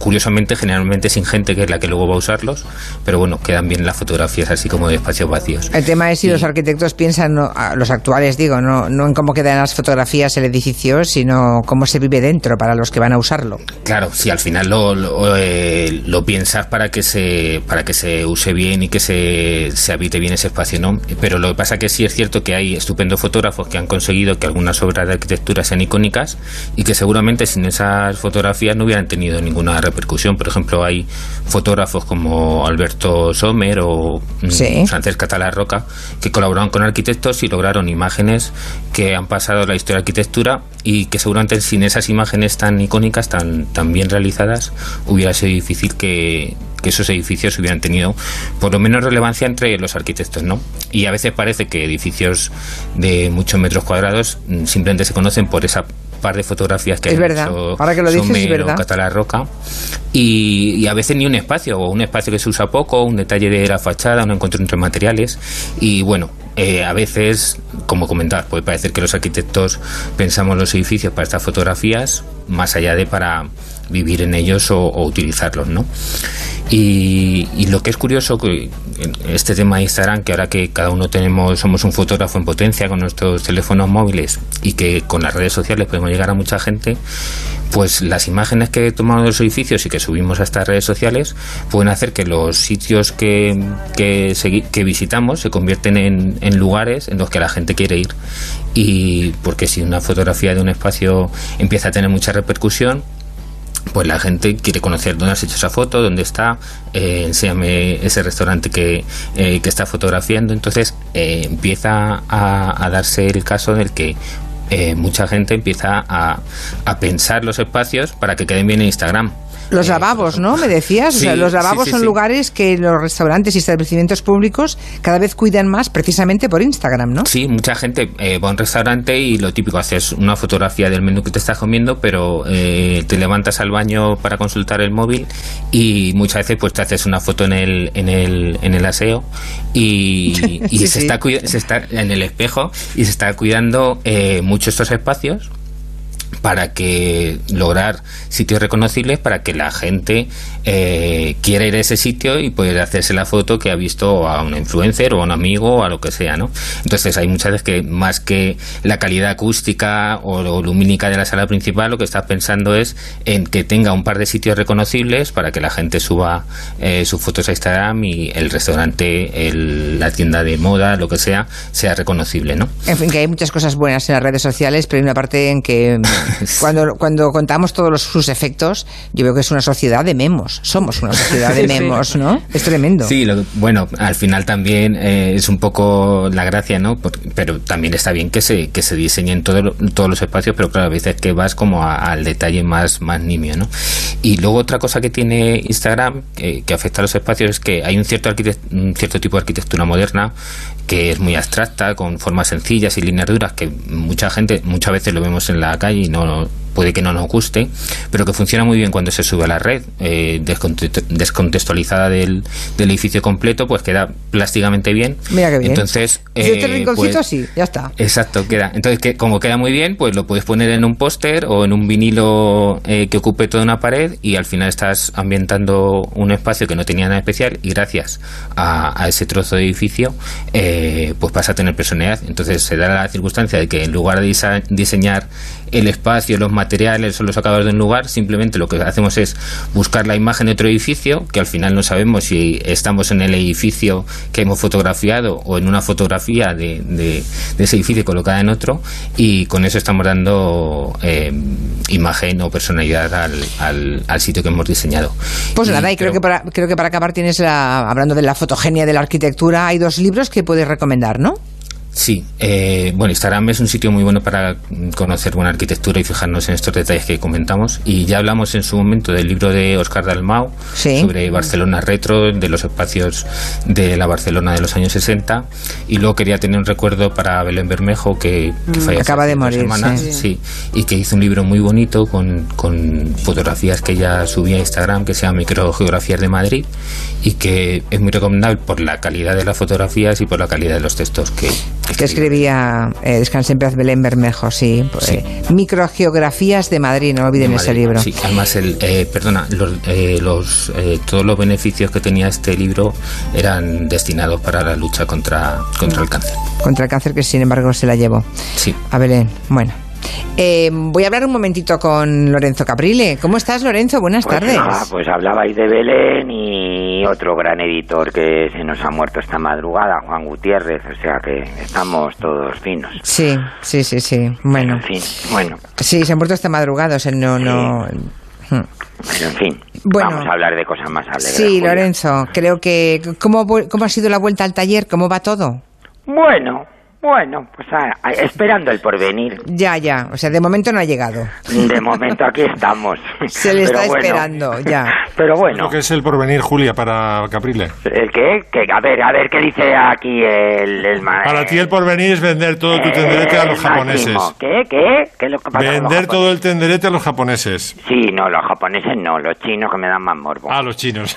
curiosamente generalmente sin gente que es la que luego va a usarlos, pero bueno, quedan bien las fotografías así como de espacios vacíos. El tema es si los arquitectos piensan, no, los actuales digo, no, no en cómo quedan las fotografías el edificio, sino cómo se vive dentro para los que van a usarlo. Claro, si al final lo, lo, eh, lo piensas para que se para que se use bien y que se, se habite bien ese espacio, ¿no? Pero lo que pasa que sí es cierto que hay estupendos fotógrafos que han conseguido que algunas obras de arquitectura sean icónicas y que seguramente sin esas fotografías no hubieran tenido ninguna repercusión. Por ejemplo, hay fotógrafos como Alberto Sommer o mm, Sí. Francesca Talarroca que colaboraron con arquitectos y lograron imágenes que han pasado la historia de la arquitectura y que seguramente sin esas imágenes tan icónicas, tan, tan bien realizadas, hubiera sido difícil que, que esos edificios hubieran tenido por lo menos relevancia entre los arquitectos, ¿no? Y a veces parece que edificios de muchos metros cuadrados mm, simplemente se conocen por esa par de fotografías que Es verdad. hecho Ahora que lo dices, es verdad. Catalarroca y, y a veces ni un espacio o un espacio que se usa poco, un detalle de la fachada, un encuentro entre materiales y bueno, eh, a veces, como comentar, puede parecer que los arquitectos pensamos los edificios para estas fotografías más allá de para vivir en ellos o, utilizarlos, ¿no? Y, lo que es curioso que este tema de Instagram, que ahora que cada uno tenemos, somos un fotógrafo en potencia con nuestros teléfonos móviles y que con las redes sociales podemos llegar a mucha gente, pues las imágenes que tomamos de los edificios y que subimos a estas redes sociales pueden hacer que los sitios que, que visitamos se convierten en, en lugares en los que la gente quiere ir. Y porque si una fotografía de un espacio empieza a tener mucha repercusión, pues la gente quiere conocer dónde has hecho esa foto, dónde está, eh, enséñame ese restaurante que, eh, que está fotografiando. Entonces eh, empieza a, darse el caso del que eh, mucha gente empieza a, a pensar los espacios para que queden bien en Instagram. Los lavabos, ¿no? Me decías. o sea, los lavabos sí, son lugares que los restaurantes y establecimientos públicos cada vez cuidan más precisamente por Instagram, ¿no? Sí, mucha gente eh, va a un restaurante y lo típico, haces una fotografía del menú que te estás comiendo, pero eh, te levantas al baño para consultar el móvil y muchas veces pues te haces una foto en el, en el, en el aseo y, *laughs* se. Está se está en el espejo y se está cuidando eh, mucho estos espacios para que lograr sitios reconocibles para que la gente eh, quiera ir a ese sitio y poder hacerse la foto que ha visto a un influencer o a un amigo o a lo que sea, ¿no? Entonces hay muchas veces que más que la calidad acústica o, o lumínica de la sala principal, lo que estás pensando es en que tenga un par de sitios reconocibles para que la gente suba eh, sus fotos a Instagram y el restaurante, el- la tienda de moda, lo que sea, sea reconocible, ¿no? En fin, que hay muchas cosas buenas en las redes sociales, pero hay una parte en que *laughs* cuando, cuando contamos todos los- sus efectos, yo veo que es una sociedad de memos. Somos una sociedad de memos, ¿no? Es tremendo. Sí, lo- bueno, al final también eh, es un poco la gracia, ¿no? Por- pero también está bien que se, que se diseñen todo todos los espacios, pero claro, a veces que vas como a- al detalle más, más nimio, ¿no? Y luego otra cosa que tiene Instagram que, que afecta a los espacios es que hay un cierto, un cierto tipo de arquitectura moderna que es muy abstracta, con formas sencillas y líneas duras, que mucha gente, muchas veces lo vemos en la calle y no puede que no nos guste, pero que funciona muy bien cuando se sube a la red, eh, desconte- descontextualizada del, del edificio completo, pues queda plásticamente bien. Mira qué bien. Entonces, Si este eh, rinconcito pues- sí, ya está. Exacto, queda. Entonces, que, como queda muy bien, pues lo puedes poner en un póster o en un vinilo eh, que ocupe toda una pared y al final estás ambientando un espacio que no tenía nada especial y gracias a, a ese trozo de edificio, eh, pues pasa a tener personalidad. Entonces, se da la circunstancia de que en lugar de diseñar el espacio, los materiales o los acabados de un lugar, simplemente lo que hacemos es buscar la imagen de otro edificio, que al final no sabemos si estamos en el edificio que hemos fotografiado o en una fotografía de, de- de ese edificio colocada en otro, y con eso estamos dando eh, imagen o personalidad al, al- al sitio que hemos diseñado. Pues Y nada, y creo que, para, creo que para acabar tienes, la, hablando de la fotogenia de la arquitectura, hay dos libros que puedes recomendar, ¿no? Sí, eh, bueno, Instagram es un sitio muy bueno para conocer buena arquitectura y fijarnos en estos detalles que comentamos. Y ya hablamos en su momento del libro de Oscar Dalmau sobre Barcelona retro, de los espacios de la Barcelona de los años 60. Y luego quería tener un recuerdo para Belén Bermejo, que, que Mm, falleció acaba de morir, semanas, sí. sí, y que hizo un libro muy bonito con, con fotografías que ella subía a Instagram, que se llama Microgeografías de Madrid, y que es muy recomendable por la calidad de las fotografías y por la calidad de los textos que, Que escribía eh, Descanse en paz Belén Bermejo, sí. pues, eh, Microgeografías de Madrid, no olviden de ese libro. Sí, además, el, eh, perdona, los, eh, los, eh, todos los beneficios que tenía este libro eran destinados para la lucha contra, contra el cáncer. Contra el cáncer que sin embargo se la llevó. Sí. A Belén, bueno. Eh, voy a hablar un momentito con Lorenzo Caprile. ¿Cómo estás, Lorenzo? Buenas Pues tardes. nada, pues hablabais de Belén y otro gran editor que se nos ha muerto esta madrugada, Juan Gutiérrez, o sea que estamos todos finos. Sí, sí, sí, sí. Bueno. En fin, bueno, Sí, se han muerto esta madrugada, o sea, no, no. Hmm. pero en fin, Bueno. vamos a hablar de cosas más alegres. Sí. Lorenzo, creo que. ¿cómo, ¿Cómo ha sido la vuelta al taller? ¿Cómo va todo? Bueno, bueno, pues a- a- esperando el porvenir. Ya, ya. O sea, de momento no ha llegado. De momento aquí estamos. *laughs* Se le está bueno, esperando, ya. *laughs* Pero bueno. Que es el porvenir, Julia, para Caprile. ¿El qué? Que, a ver, a ver qué dice aquí el, el ma- Para ti el porvenir es vender todo tu tenderete a los japoneses. ¿Qué? ¿Qué? ¿Qué es lo que pasa Vender todo el tenderete a los japoneses. Sí, no, los japoneses no, los chinos que me dan más morbo. Ah, los chinos.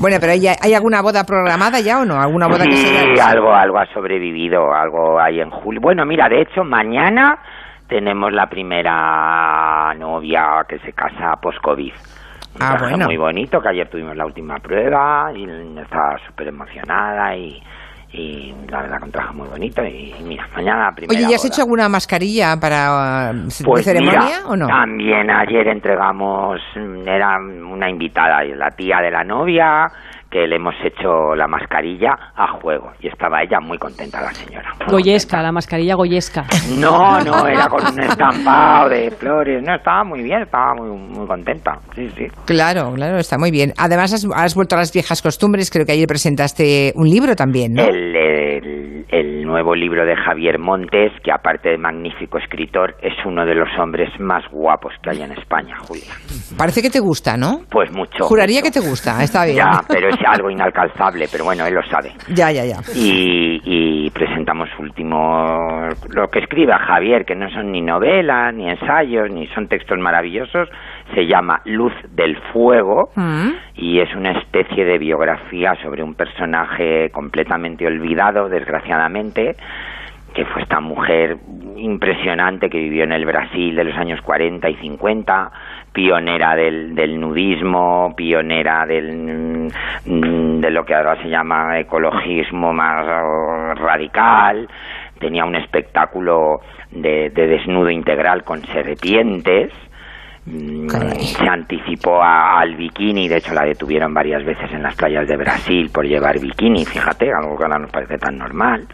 Bueno, pero ¿hay, ¿hay alguna boda programada ya o no? ¿Alguna boda que se Sí, haya- algo, algo ha sobrevivido, algo hay en julio. Bueno, mira, de hecho, mañana tenemos la primera novia que se casa post-COVID. Ah, bueno. Muy bonito, que ayer tuvimos la última prueba y estaba súper emocionada y, y la verdad que un traje muy bonito. Y, mira, mañana la primera Oye, ¿ya has boda. hecho alguna mascarilla para de Pues ceremonia mira, o no? También ayer entregamos, era una invitada, la tía de la novia, que le hemos hecho la mascarilla a juego. Y estaba ella muy contenta, la señora. Goyesca, la mascarilla Goyesca. No, no, era con un estampado de flores. No, estaba muy bien, estaba muy, muy contenta. Sí, sí. Claro, claro, está muy bien. Además, has, has vuelto a las viejas costumbres. Creo que ayer presentaste un libro también, ¿no? El, el- el nuevo libro de Javier Montes, que aparte de magnífico escritor, es uno de los hombres más guapos que hay en España, Julia. Parece que te gusta, ¿no? Pues mucho. Juraría que te gusta, está bien. Ya, pero es algo inalcanzable, pero bueno, él lo sabe. ya, ya. ya. Y, y presentamos último lo que escribe Javier, que no son ni novelas, ni ensayos, ni son textos maravillosos, se llama Luz del Fuego Mm. y es una especie de biografía sobre un personaje completamente olvidado, desgraciadamente, que fue esta mujer impresionante que vivió en el Brasil de los años 40 y 50, pionera del, del nudismo, pionera del, mm, de lo que ahora se llama ecologismo más radical, tenía un espectáculo de, de desnudo integral con serpientes, Se anticipó a- al bikini, de hecho la detuvieron varias veces en las playas de Brasil por llevar bikini, fíjate, algo que ahora nos parece tan normal.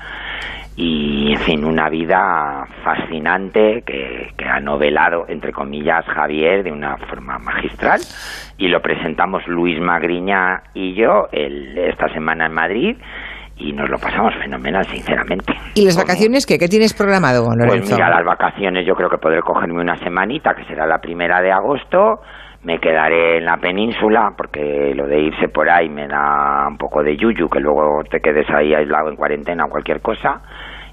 Y, en fin, una vida fascinante que, que ha novelado, entre comillas, Javier de una forma magistral. Y lo presentamos Luis Magriña y yo el- esta semana en Madrid y nos lo pasamos fenomenal, sinceramente. ¿Y las vacaciones qué? ¿Qué tienes programado, Pues Lorenzo? mira, las vacaciones yo creo que podré cogerme una semanita, que será la primera de agosto. Me quedaré en la península, porque lo de irse por ahí me da un poco de yuyu, que luego te quedes ahí aislado en cuarentena o cualquier cosa.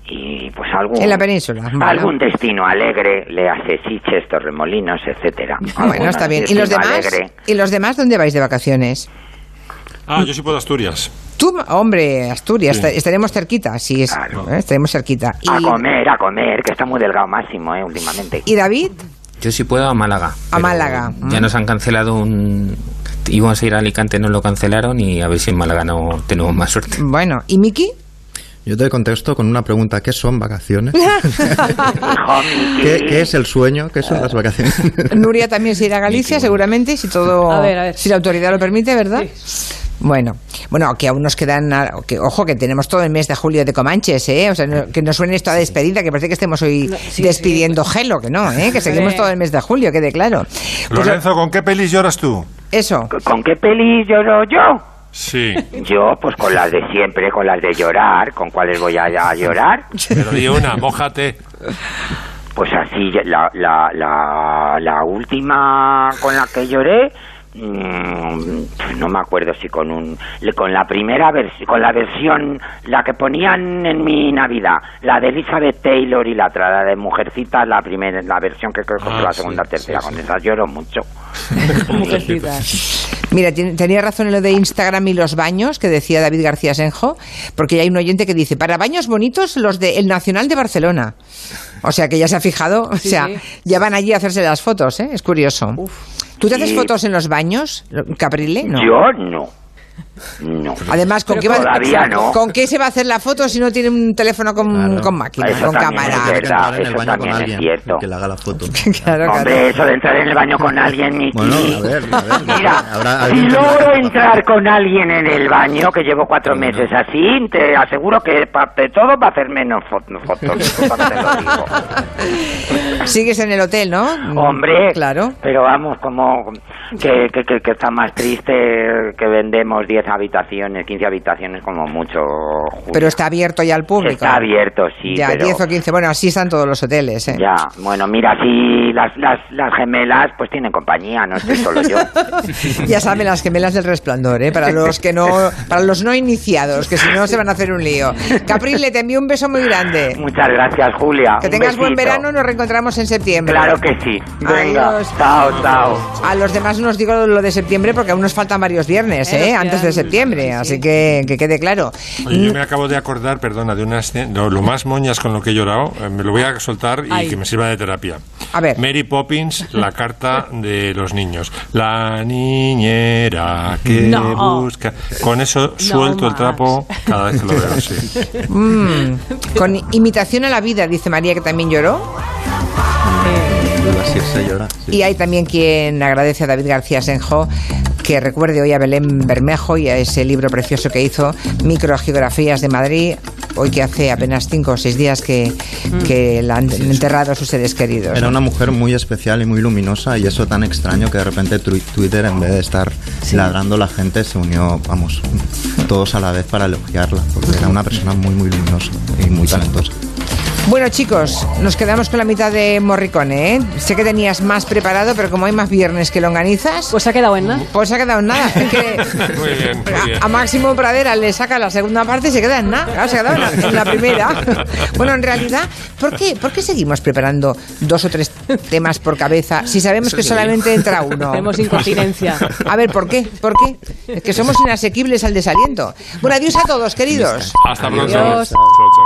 Y pues algún, En la península. Bueno. algún destino alegre, le hace Siches, Torremolinos, etcétera. Ah, bueno, está bien. ¿Y los demás? alegre. ¿Y los demás dónde vais de vacaciones? Ah, yo sí puedo Asturias. Tú, hombre, Asturias, Sí. esta- estaremos cerquita, sí, es, ¿eh? estaremos cerquita. A ¿Y, comer, a comer, que está muy delgado Máximo, eh, últimamente. ¿Y David? Yo sí puedo a Málaga. A Málaga. Ya Mm. nos han cancelado un... Íbamos a ir a Alicante, no lo cancelaron y a ver si en Málaga no tenemos más suerte. Bueno, ¿y Miki? Yo te contesto con una pregunta. ¿Qué son vacaciones? *laughs* ¿Qué, qué es el sueño? ¿Qué son las vacaciones? Nuria también se irá a Galicia, seguramente, si todo, A ver, a ver. si la autoridad lo permite, ¿verdad? Bueno, bueno, que aún nos quedan, ah, que, ojo, que tenemos todo el mes de julio de Comanches, ¿eh? O sea, no- que no suene esto a despedida, que parece que estemos hoy despidiendo gelo, que no, ¿eh? Que seguimos todo el mes de julio, quede claro. Pues, Lorenzo, ¿con qué pelis lloras tú? Eso. ¿Con qué peli lloro yo? Sí. Yo, pues con las de siempre, con las de llorar. ¿Con cuáles voy a, a llorar? Pero di una, mójate. Pues así, la, la, la, la última con la que lloré, no me acuerdo si con un con la primera versión, con la versión, la que ponían en mi Navidad, la de Elizabeth Taylor y la otra, la de Mujercita, la primera, la versión que creo que fue Ah, la sí, segunda, tercera, con esa lloro mucho. *laughs* Mira, tenía razón en lo de Instagram y los baños que decía David García Senjo, porque hay un oyente que dice, para baños bonitos los del Nacional de Barcelona. O sea, que ya se ha fijado, o sea, sí. ya van allí a hacerse las fotos, ¿eh? Es curioso. ¿Tú te haces fotos en los baños, Caprile? No. Yo no. No. Además, ¿con qué, va- Todavía no. ¿con qué se va a hacer la foto si no tiene un teléfono con, con máquina, Eso con cámara? es verdad, en el eso baño con también es alguien cierto. que le haga la foto. *laughs* Claro, Hombre, claro. eso de entrar en el baño con alguien, Miki. Bueno, a ver, a ver. Mira, si que- logro entrar con alguien en el baño, que llevo cuatro meses así, te aseguro que pa- de todo va a hacer menos fo- fotos. Que. *laughs* Sigues en el hotel, ¿no? Hombre, Claro. pero vamos, como que, que, que, que está más triste que vendemos 10 habitaciones, 15 habitaciones como mucho. Julio. Pero está abierto ya al público. Está abierto, sí, Ya, pero... 10 o 15. Bueno, así están todos los hoteles, ¿eh? Ya, bueno, mira, si las, las, las gemelas pues tienen compañía, no estoy solo yo. *laughs* ya saben las gemelas del resplandor, ¿eh? Para los que no, para los no iniciados, que si no se van a hacer un lío. Caprile, te envío un beso muy grande. Muchas gracias, Julia. Que Un tengas buen besito. verano, nos reencontramos en septiembre. Claro que sí. Venga, Adiós. chao, chao. A los demás no os digo lo de septiembre porque aún nos faltan varios viernes, Eh, ¿eh? Antes de septiembre, así que que quede claro. Oye, yo me acabo de acordar, perdona, de una escena, lo, lo más moñas con lo que he llorado, eh, me lo voy a soltar y Ay. que me sirva de terapia. A ver. Mary Poppins, la carta de los niños. La niñera que No. busca. Con eso suelto el trapo cada vez que lo veo, sí. Mm, con imitación a la vida, dice María, que también lloró. Así se llora. Y hay también quien agradece a David García Senjo que recuerde hoy a Belén Bermejo y a ese libro precioso que hizo, Microgeografías de Madrid, hoy que hace apenas cinco o seis días que, que la han enterrado a sus seres queridos. Era una mujer muy especial y muy luminosa y eso tan extraño que de repente Twitter en vez de estar ladrando la gente se unió, vamos, todos a la vez para elogiarla porque era una persona muy muy luminosa y muy talentosa. Bueno, chicos, nos quedamos con la mitad de Morricone, ¿eh? Sé que tenías más preparado, pero como hay más viernes que longanizas... Pues se ha quedado en nada. Pues se ha quedado en nada. Que *laughs* Muy bien, muy bien. a, a Máximo Pradera le saca la segunda parte y se queda en nada. Claro, se ha quedado en la, en la primera. *laughs* Bueno, en realidad, ¿por qué, ¿por qué seguimos preparando dos o tres temas por cabeza si sabemos que solamente entra *laughs* uno? Tenemos incontinencia. A ver, ¿por qué? ¿Por qué? Es que somos inasequibles al desaliento. Bueno, adiós a todos, queridos. Hasta pronto. Adiós. Chao, chao.